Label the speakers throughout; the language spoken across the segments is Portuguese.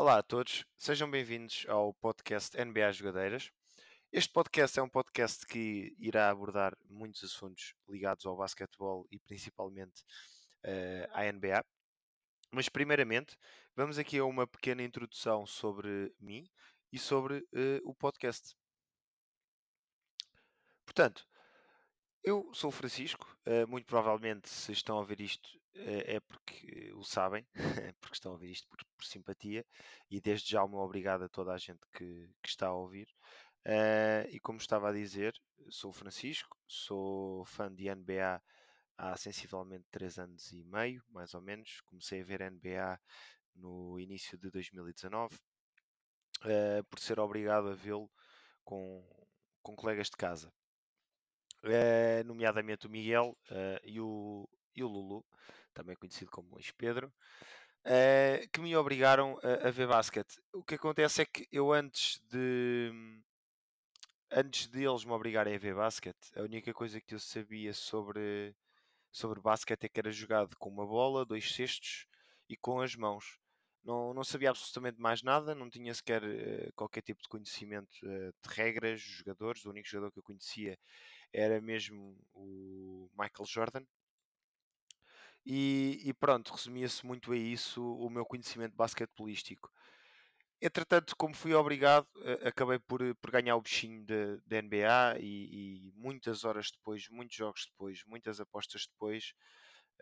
Speaker 1: Olá a todos, sejam bem-vindos ao podcast NBA Jogadeiras. Este podcast é um podcast que irá abordar muitos assuntos ligados ao basquetebol e principalmente uh, à NBA. Mas, primeiramente, vamos aqui a uma pequena introdução sobre mim e sobre uh, o podcast. Portanto, eu sou o Francisco, uh, muito provavelmente se estão a ver isto é porque o sabem, porque estão a ouvir isto por, por, simpatia, e desde já o meu obrigado a toda a gente que, que está a ouvir. Uh, e como estava a dizer, sou Francisco, sou fã de NBA há sensivelmente 3 anos e meio, mais ou menos. Comecei a ver NBA no início de 2019, por ser obrigado a vê-lo com, com colegas de casa. Uh, nomeadamente o Miguel uh, e, o, e o Lulu, também conhecido como Luís Pedro, uh, que me obrigaram a, a, ver basquete. O que acontece é que eu antes de antes deles me obrigarem a ver basquete, a única coisa que eu sabia sobre, sobre basquete é que era jogado com uma bola, dois cestos e com as mãos. Não, não sabia absolutamente mais nada, não tinha sequer uh, qualquer tipo de conhecimento uh, de regras, de jogadores. O único jogador que eu conhecia era mesmo o Michael Jordan. E, e pronto, resumia-se muito a isso o meu conhecimento basquetebolístico. Entretanto, como fui obrigado, uh, acabei por, por ganhar o bichinho da NBA e, e, muitas horas depois, muitos jogos depois, muitas apostas depois,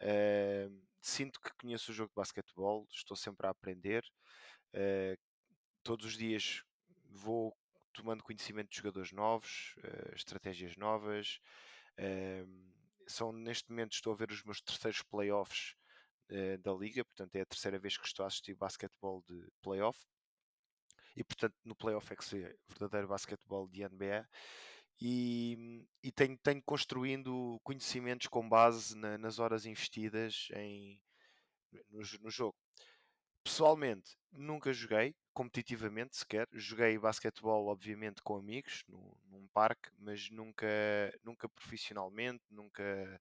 Speaker 1: Uh, sinto que conheço o jogo de basquetebol, estou sempre a aprender. Uh, todos os dias vou tomando conhecimento de jogadores novos, uh, estratégias novas. São neste momento estou a ver os meus terceiros playoffs da liga, portanto é a terceira vez que estou a assistir basquetebol de playoff e portanto no playoff é que se vê verdadeiro basquetebol de NBA e, e tenho, tenho construindo conhecimentos com base na, nas horas investidas em, no, no, jogo. Pessoalmente, nunca joguei competitivamente sequer. Joguei basquetebol, obviamente, com amigos no, num parque, mas nunca, nunca profissionalmente, nunca,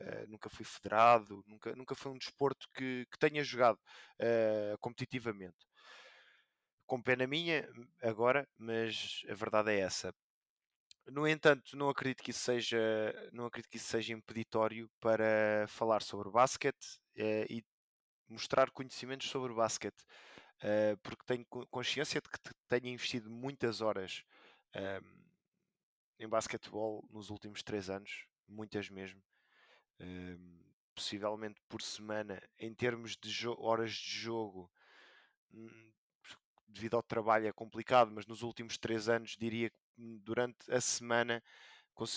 Speaker 1: uh, nunca fui federado, nunca, nunca foi um desporto que, que tenha jogado uh, competitivamente. Com pena minha, agora, mas a verdade é essa. No entanto, não acredito que isso seja, não acredito que isso seja impeditório para falar sobre basquete uh, e mostrar conhecimentos sobre basquete, uh, porque tenho consciência de que tenho investido muitas horas um, ehm, em basquetebol nos últimos três anos, muitas mesmo, um, ehm, possivelmente por semana, em termos de horas de jogo. Hum, devido ao trabalho é complicado, mas nos últimos três anos diria que durante a semana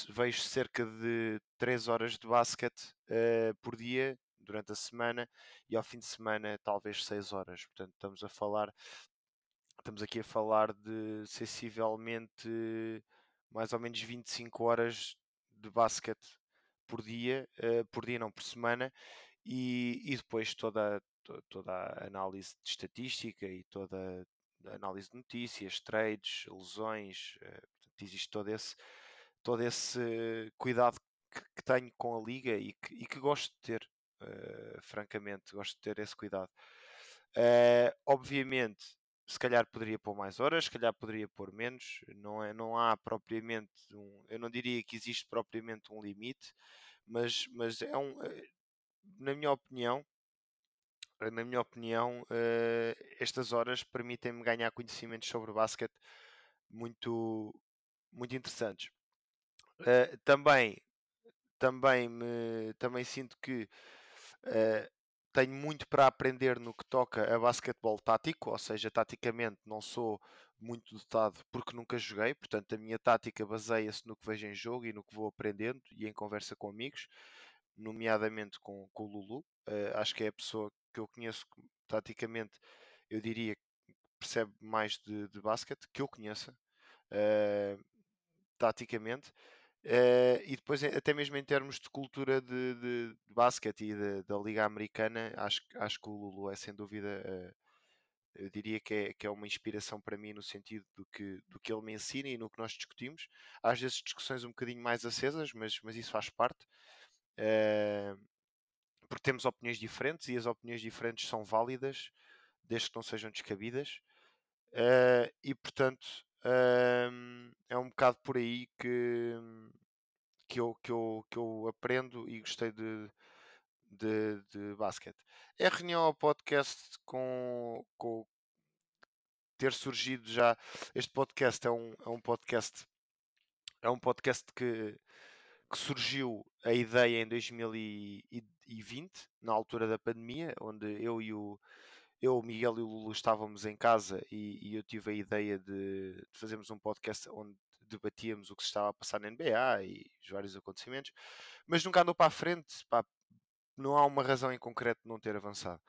Speaker 1: vejo cerca de 3 horas de basquete uh, por dia durante a semana e ao fim de semana talvez 6 horas. Portanto, estamos a falar estamos aqui a falar de sensivelmente mais ou menos 25 horas de basquete por dia, uh, por dia não por semana, e, e depois toda, toda a análise de estatística e toda, análise de notícias, trades, lesões, uh, existe todo esse, todo esse cuidado que, que tenho com a liga e que, e que gosto de ter, uh, francamente, gosto de ter esse cuidado. Uh, obviamente, se calhar poderia pôr mais horas, se calhar poderia pôr menos, não, é, não há propriamente um, eu não diria que existe propriamente um limite, mas, mas é um, na minha opinião, na minha opinião, uh, estas horas permitem-me ganhar conhecimentos sobre basquete muito, muito interessantes. Uh, também, também, me, também sinto que uh, tenho muito para aprender no que toca a basquetebol tático, ou seja, taticamente não sou muito dotado porque nunca joguei, portanto a minha tática baseia-se no que vejo em jogo e no que vou aprendendo e em conversa com amigos, nomeadamente com, com o Lulu. Uh, acho que é a pessoa que eu conheço taticamente, eu diria que percebe mais de, de basquete, que eu conheça uh, taticamente. Uh, e depois, até mesmo em termos de cultura de, de, de basquete e da Liga Americana, acho, acho que o Lulu é sem dúvida, uh, eu diria que é, que é uma inspiração para mim no sentido do que, do que ele me ensina e no que nós discutimos. Às vezes discussões um bocadinho mais acesas, mas, mas isso faz parte. Uh, porque temos opiniões diferentes e as opiniões diferentes são válidas desde que não sejam descabidas. E portanto uh, é um bocado por aí que, que, eu, que, eu, que eu aprendo e gostei de, de, de basquete. É reunião ao podcast com, com ter surgido já. Este podcast é um, é um podcast. É um podcast que, que surgiu a ideia em 2020, na altura da pandemia, onde eu e o, eu, o Miguel e o Lulu estávamos em casa e, e eu tive a ideia de, de, fazermos um podcast onde debatíamos o que se estava a passar na NBA e os vários acontecimentos, mas nunca andou para a frente, pá, não há uma razão em concreto de não ter avançado.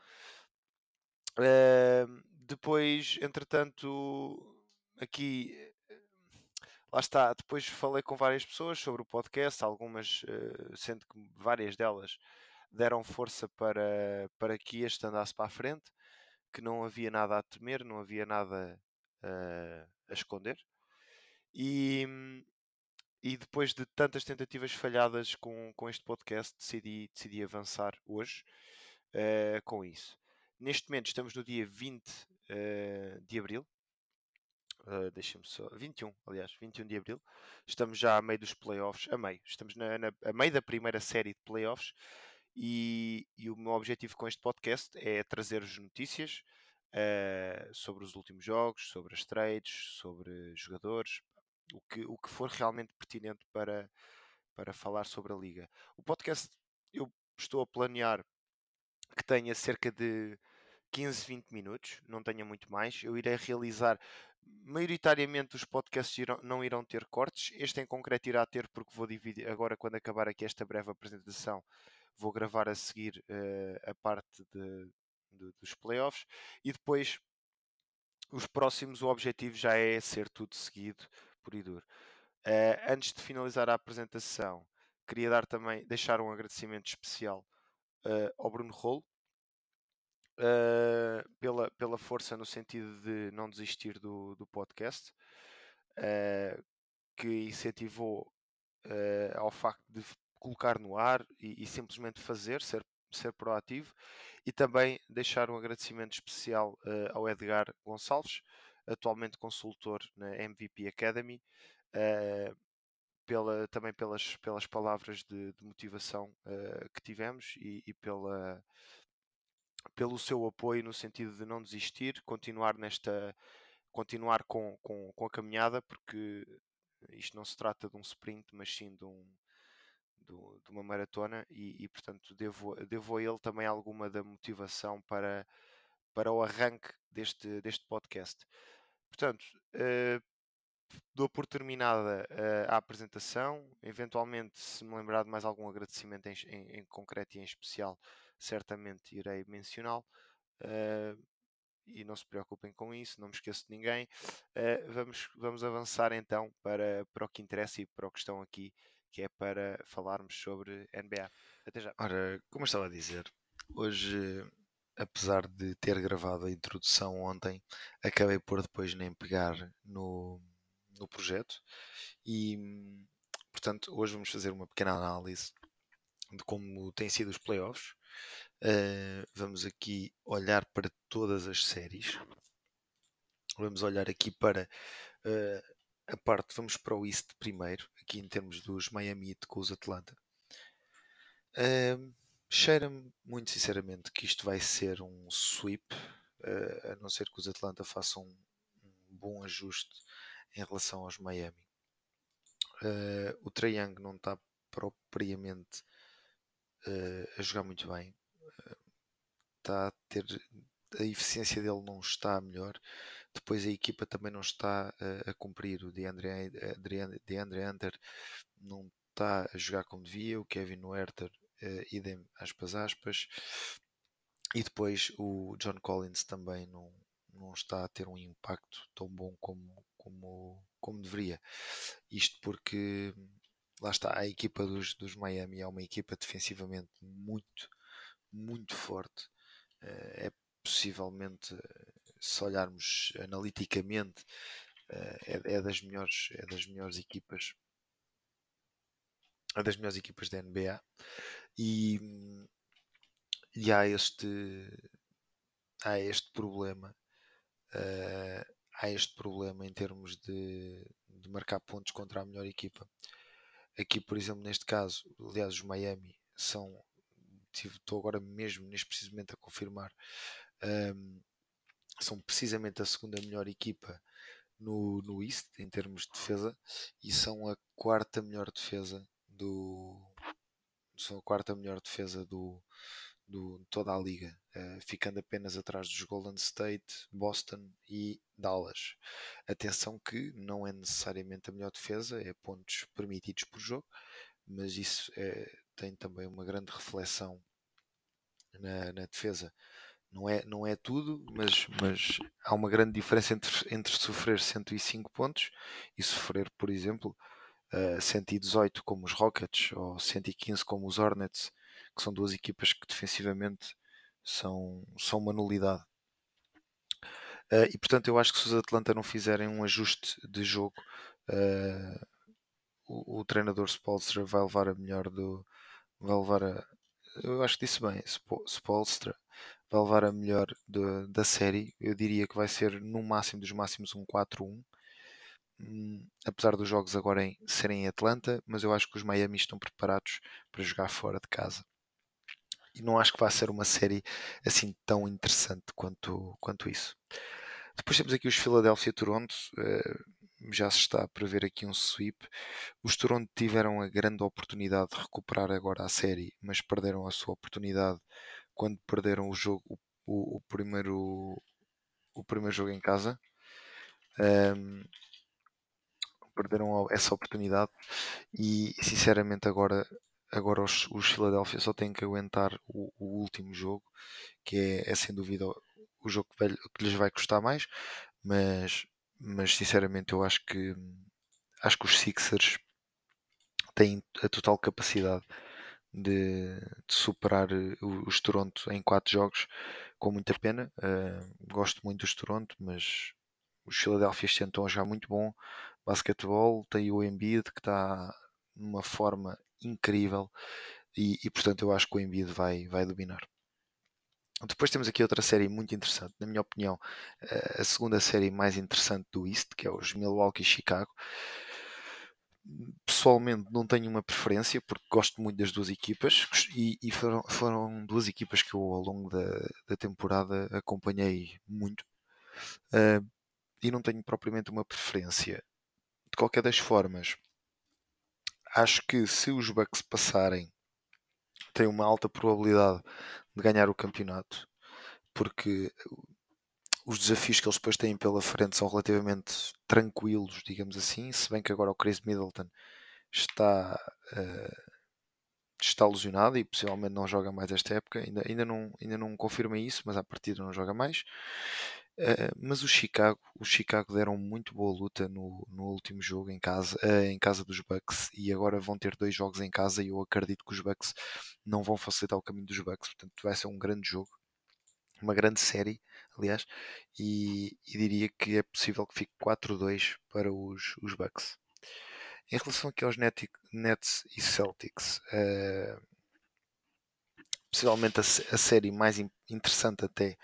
Speaker 1: Uh, depois, entretanto, aqui lá está, depois falei com várias pessoas sobre o podcast, algumas, uh, sendo que várias delas deram força para, para que este andasse para a frente que não havia nada a temer, não havia nada uh, a esconder. E, e depois de tantas tentativas falhadas com, com este podcast, decidi, decidi avançar hoje uh, com isso. Neste momento estamos no dia 20 uh, eh, de Abril. Uh, Deixa-me só. 21, aliás, 21 de Abril. Estamos já a meio dos playoffs. A meio. Estamos na, na, a meio da primeira série de playoffs. E, e, o meu objetivo com este podcast é trazer-vos notícias uh, sobre os últimos jogos, sobre as trades, sobre jogadores, o que, o que for realmente pertinente para, para falar sobre a liga. O podcast eu estou a planear que tenha cerca de 15, 20 minutos, não tenha muito mais. Eu irei realizar, maioritariamente os podcasts irão, não irão ter cortes. Este em concreto irá ter, porque vou dividir, agora quando acabar aqui esta breve apresentação, vou gravar a seguir uh, a parte de, de, dos playoffs e depois os próximos o objetivo já é ser tudo seguido por Idur. Uh, antes de finalizar a apresentação, queria dar também deixar um agradecimento especial uh, ao Bruno Rolo pela, pela força no sentido de não desistir do, do podcast, que incentivou ao facto de colocar no ar e, e, simplesmente fazer, ser, ser proativo, e também deixar um agradecimento especial uh, ao Edgar Gonçalves, atualmente consultor na MVP Academy, uh, pela, também pelas, pelas palavras de, de motivação uh, que tivemos e, e, pela, pelo seu apoio no sentido de não desistir, continuar nesta continuar com, com, com a caminhada, porque isto não se trata de um sprint, mas sim de um, do, de uma maratona e, e, portanto devo, devo a ele também alguma da motivação para, para o arranque deste, deste podcast. Portanto, uh, dou por terminada uh, a apresentação. Eventualmente, se me lembrar de mais algum agradecimento em, em, em concreto e em especial, certamente irei mencioná-lo. Uh, e não se preocupem com isso, não me esqueço de ninguém. Uh, vamos, vamos avançar então para, para o que interessa e para o que estão aqui que é para falarmos sobre NBA. Até já.
Speaker 2: Ora, como eu estava a dizer, hoje, apesar de ter gravado a introdução ontem, acabei por depois nem pegar no, no projeto e, portanto, hoje vamos fazer uma pequena análise de como têm sido os playoffs. Uh, vamos aqui olhar para todas as séries. Vamos olhar aqui para uh, a parte, vamos para o East primeiro, aqui em termos dos Miami Heat com os Atlanta. Uh, Cheira-me muito sinceramente que isto vai ser um sweep, uh, a não ser que os Atlanta façam um, um bom ajuste em relação aos Miami. Uh, o Young não está propriamente uh, a jogar muito bem. Está a ter a eficiência dele não está melhor depois a equipa também não está uh, a cumprir. O DeAndre, DeAndre Hunter não está a jogar como devia. O Kevin Werther, uh, idem aspas aspas. E depois o John Collins também não, não está a ter um impacto tão bom como, como, como deveria. Isto porque lá está, a equipa dos, dos Miami é uma equipa defensivamente muito, muito forte. Uh, é possivelmente se olharmos analiticamente, eh, é, é, das melhores, é das melhores equipas, é das melhores equipas da NBA e, e há este há este problema. Uh, há este problema em termos de, de, marcar pontos contra a melhor equipa. Aqui, por exemplo, neste caso, aliás, os Miami são. Estou agora mesmo, neste precisamente, a confirmar. Um, são precisamente a segunda melhor equipa no, no East em termos de defesa e são a quarta melhor defesa do são a quarta melhor defesa do, do toda a liga, uh, ficando apenas atrás dos Golden State, Boston e Dallas. Atenção que não é necessariamente a melhor defesa, é pontos permitidos por jogo, mas isso é, tem também uma grande reflexão na, na defesa não é, não é tudo, mas, mas há uma grande diferença entre, entre sofrer 105 pontos e sofrer, por exemplo, uh, eh, 118 como os Rockets ou 115 como os Hornets, que são duas equipas que defensivamente são, são uma nulidade. Uh, e portanto, eu acho que se os Atlanta não fizerem um ajuste de jogo, uh, o, o, treinador Spolstra vai levar a melhor do. Vai levar a. Eu acho que disse bem, Spolstra vai levar a melhor de, da série. Eu diria que vai ser no máximo dos máximos um 4-1. Hum, apesar dos jogos agora em, serem em Atlanta, mas eu acho que os Miami estão preparados para jogar fora de casa. E não acho que vai ser uma série assim tão interessante quanto, quanto isso. Depois temos aqui os Philadelphia Toronto. Uh, já se está a prever aqui um sweep. Os Toronto tiveram a grande oportunidade de recuperar agora a série, mas perderam a sua oportunidade quando perderam o jogo, o, o, primeiro, o primeiro jogo em casa. Um, perderam essa oportunidade e sinceramente agora agora os, os Philadelphia só têm que aguentar o, o último jogo que é, é, sem dúvida o jogo que, que, lhes vai custar mais mas, mas sinceramente eu acho que acho que os Sixers têm a total capacidade de, de superar eh, os Toronto em quatro jogos com muita pena. Uh, gosto muito dos Toronto, mas os Philadelphia a jogar muito bom basquetebol. Tem o Embiid que está numa forma incrível e, e, portanto eu acho que o Embiid vai, vai dominar. Depois temos aqui outra série muito interessante, na minha opinião, eh, a segunda série mais interessante do East, que é os Milwaukee Chicago pessoalmente não tenho uma preferência porque gosto muito das duas equipas e, e foram, foram, duas equipas que eu ao longo da, da temporada acompanhei muito uh, e não tenho propriamente uma preferência. De qualquer das formas, acho que se os Bucks passarem, tem uma alta probabilidade de ganhar o campeonato porque os desafios que eles depois têm pela frente são relativamente tranquilos, digamos assim, se bem que agora o Chris Middleton está, uh, está lesionado e possivelmente não joga mais esta época, ainda, ainda, não, ainda não confirma isso, mas à partida não joga mais. Uh, mas o Chicago, o Chicago deram muito boa luta no, no último jogo em casa, uh, em casa dos Bucks e agora vão ter dois jogos em casa e eu acredito que os Bucks não vão facilitar o caminho dos Bucks, portanto vai ser um grande jogo, uma grande série aliás, e, e, diria que é possível que fique 4-2 para os, os Bucks. Em relação aqui aos Net, Nets e Celtics, uh, possivelmente a, a, série mais interessante até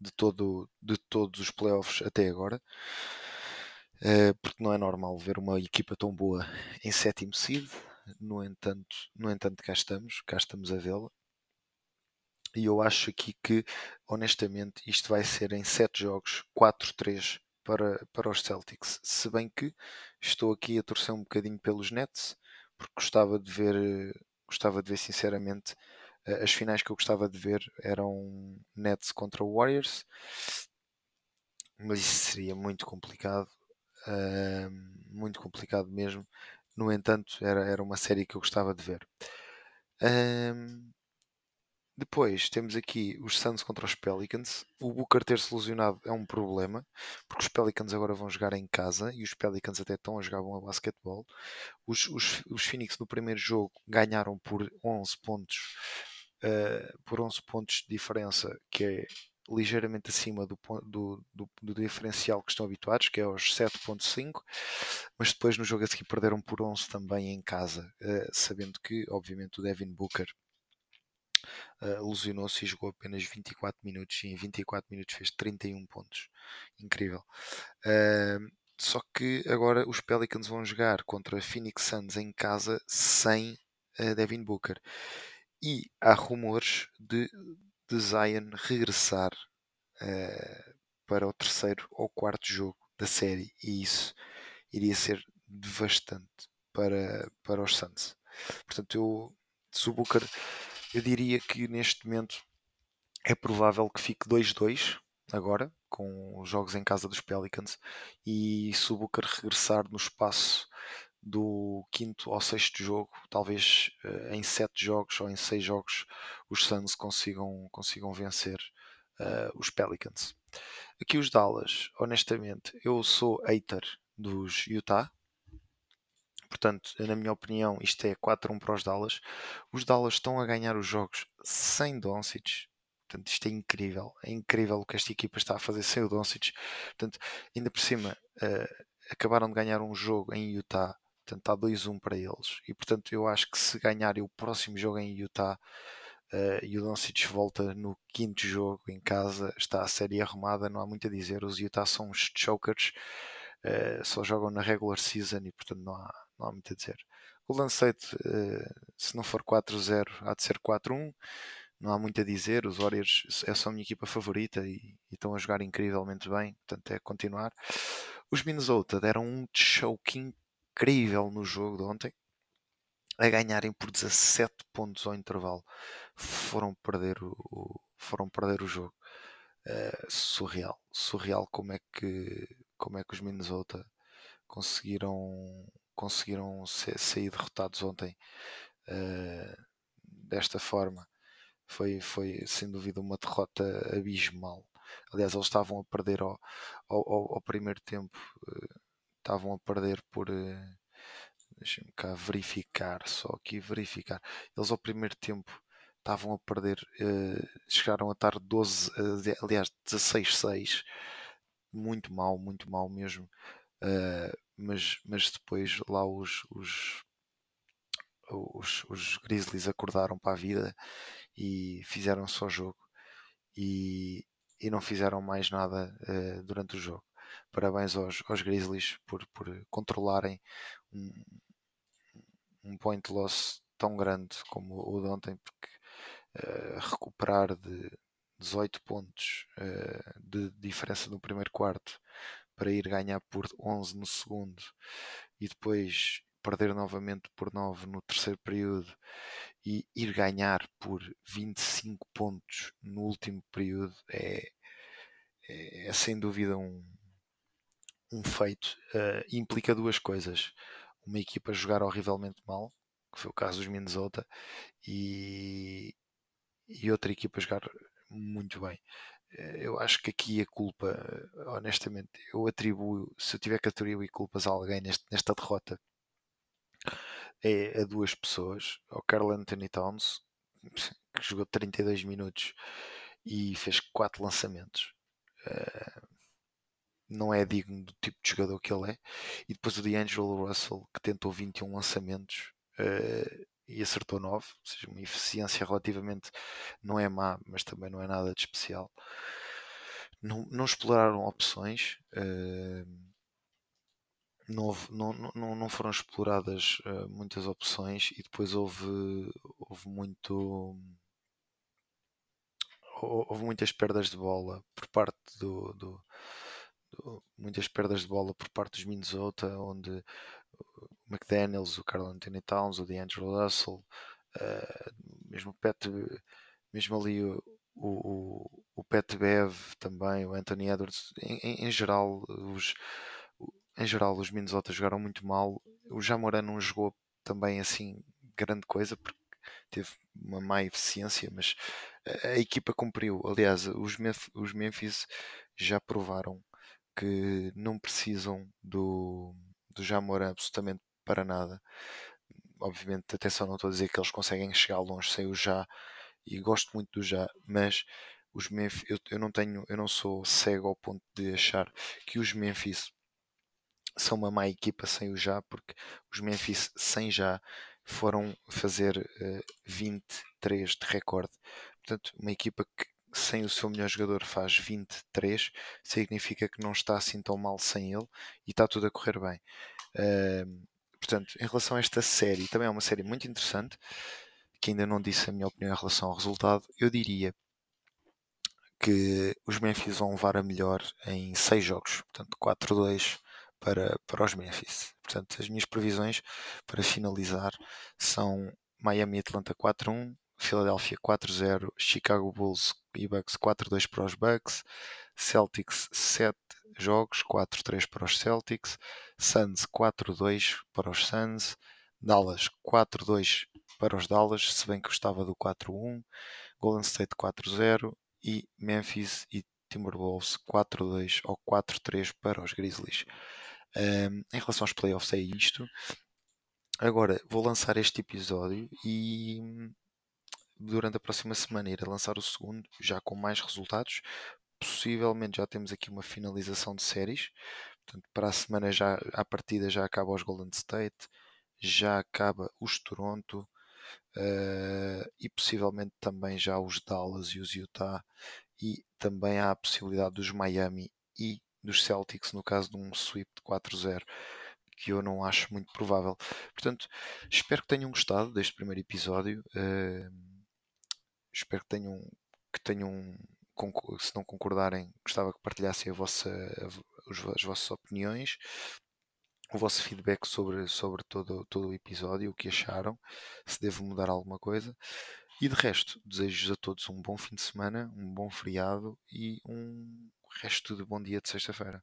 Speaker 2: de, todo, de todos os playoffs até agora, uh, porque não é normal ver uma equipa tão boa em sétimo seed, no entanto, no entanto cá estamos, cá estamos a vê-la. E eu acho aqui que, honestamente, isto vai ser em 7 jogos 4-3 para, para os Celtics. Se bem que estou aqui a torcer um bocadinho pelos Nets, porque gostava de ver, gostava de ver sinceramente, as finais que eu gostava de ver eram Nets contra Warriors, mas isso seria muito complicado, uh, muito complicado mesmo. No entanto, era, era uma série que eu gostava de ver. Um, depois temos aqui os Suns contra os Pelicans. O Booker ter-se lesionado é um problema, porque os Pelicans agora vão jogar em casa e os Pelicans até estão a jogar bom a basquetebol. Os, os, os Phoenix no primeiro jogo ganharam por 11 pontos, uh, por 11 pontos de diferença, que é ligeiramente acima do, do, do, do, diferencial que estão habituados, que é os 7.5, mas depois no jogo a seguir perderam por 11 também em casa, uh, sabendo que, obviamente, o Devin Booker uh, lesionou-se e jogou apenas 24 minutos e em 24 minutos fez 31 pontos. Incrível. Uh, só que agora os Pelicans vão jogar contra Phoenix Suns em casa sem uh, Devin Booker. E há rumores de, de Zion regressar uh, para o terceiro ou quarto jogo da série. E isso iria ser devastante para, para os Suns. Portanto, eu, se o Booker, eu diria que neste momento é provável que fique 2-2 agora, com os jogos em casa dos Pelicans, e se o Booker regressar no espaço do quinto ao sexto jogo, talvez uh, em sete jogos ou em seis jogos, os Suns consigam, consigam vencer uh, os Pelicans. Aqui os Dallas, honestamente, eu sou hater dos Utah. Portanto, na minha opinião, isto é 4-1 para os Dallas. Os Dallas estão a ganhar os jogos sem Doncic. Portanto, isto é incrível. É incrível o que esta equipa está a fazer sem o Doncic. Portanto, ainda por cima, uh, acabaram de ganhar um jogo em Utah. Portanto, está 2-1 para eles. E, portanto, eu acho que se ganharem o próximo jogo em Utah uh, e o Doncic volta no quinto jogo em casa, está a série arrumada, não há muito a dizer. Os Utah são os chokers. Uh, só jogam na regular season e, portanto, não há, não há muito a dizer. O Golden State, se não for 4-0, há de ser 4-1 não há muito a dizer. Os Warriors é só a minha equipa favorita e, e, estão a jogar incrivelmente bem, portanto é continuar. Os Minnesota deram um choke incrível no jogo de ontem, a ganharem por 17 pontos ao intervalo. Foram perder o, o foram perder o jogo. Uh, surreal, surreal como é que como é que os Minnesota conseguiram conseguiram ser, sair derrotados ontem uh, desta forma foi, foi sem dúvida uma derrota abismal. Aliás, eles estavam a perder ao, ao, ao primeiro tempo, uh, estavam a perder por. Uh, Deixa-me cá verificar, só aqui verificar. Eles ao primeiro tempo estavam a perder, uh, chegaram a estar 12, uh, aliás 16-6, muito mal, muito mal mesmo. Uh, mas, mas depois lá os, os, os, os Grizzlies acordaram para a vida e fizeram só jogo e, e não fizeram mais nada uh, durante o jogo. Parabéns aos, aos Grizzlies por, por controlarem um, um point loss tão grande como o de ontem, porque uh, recuperar de 18 pontos uh, de diferença no primeiro quarto para ir ganhar por 11 no segundo e depois perder novamente por 9 no terceiro período e ir ganhar por 25 pontos no último período é, é, é sem dúvida um, um feito. Uh, implica duas coisas: uma equipa jogar horrivelmente mal, que foi o caso dos Minnesota, e, e outra equipa jogar muito bem. Eh, eu acho que aqui a culpa, honestamente, eu atribuo, se eu tiver que atribuir culpas a alguém neste, nesta derrota, é a duas pessoas, ao Carl Anthony Towns, que jogou 32 minutos e fez 4 lançamentos. Uh, não é digno do tipo de jogador que ele é. E depois o D'Angelo Russell, que tentou 21 lançamentos uh, e acertou 9, ou seja, uma eficiência relativamente não é má, mas também não é nada de especial. Não, não exploraram opções. Uh, não, houve, não, não, não foram exploradas uh, muitas opções e depois houve, houve muito houve muitas perdas de bola por parte do, do, do, muias perdas de bola por parte dos Minnesota onde McDaniels, o Carl Anthony Towns, o DeAngelo Russell uh, mesmo o Pet mesmo ali o, o, o Pet Bev também, o Anthony Edwards em, em, em geral os em geral, os Minnesota jogaram muito mal. O Jamoran não jogou também assim grande coisa, porque teve uma má eficiência, mas a, a equipa cumpriu. Aliás, os, Memphis, os Memphis já provaram que não precisam do, do Jamoran absolutamente para nada. Obviamente, atenção, não estou a dizer que eles conseguem chegar longe sem o já, e gosto muito do já, mas os Memphis, eu, eu não tenho, eu não sou cego ao ponto de achar que os Memphis são uma má equipa sem o já, porque os Memphis sem já foram fazer uh, 23 de recorde. Portanto, uma equipa que sem o seu melhor jogador faz 23, significa que não está assim tão mal sem ele e está tudo a correr bem. Uh, portanto, em relação a esta série, também é uma série muito interessante, que ainda não disse a minha opinião em relação ao resultado, eu diria que os Memphis vão levar a melhor em 6 jogos, portanto 4-2 para, para os Memphis. Portanto, as minhas previsões para finalizar são Miami Atlanta 4-1, Philadelphia 4-0, Chicago Bulls e Bucks 4-2 para os Bucks, Celtics 7 jogos, 4-3 para os Celtics, Suns 4-2 para os Suns, Dallas 4-2 para os Dallas, se bem que gostava do 4-1, Golden State 4-0 e Memphis e Timberwolves 4-2 ou 4-3 para os Grizzlies. Um, em relação aos playoffs é isto. Agora vou lançar este episódio e durante a próxima semana ir a lançar o segundo, já com mais resultados. Possivelmente já temos aqui uma finalização de séries. Portanto, para a semana já à partida já acaba os Golden State, já acaba os Toronto uh, e possivelmente também já os Dallas e os Utah e também há a possibilidade dos Miami e dos Celtics no caso de um sweep de 4-0 que eu não acho muito provável. Portanto, espero que tenham gostado deste primeiro episódio. Uh, espero que tenham, que tenham se não concordarem, gostava que partilhassem a vossa, as vossas opiniões, o vosso feedback sobre, sobre todo, todo o episódio, o que acharam, se devo mudar alguma coisa. E de resto, desejo-vos a todos um bom fim de semana, um bom feriado e um resto de bom dia de sexta-feira.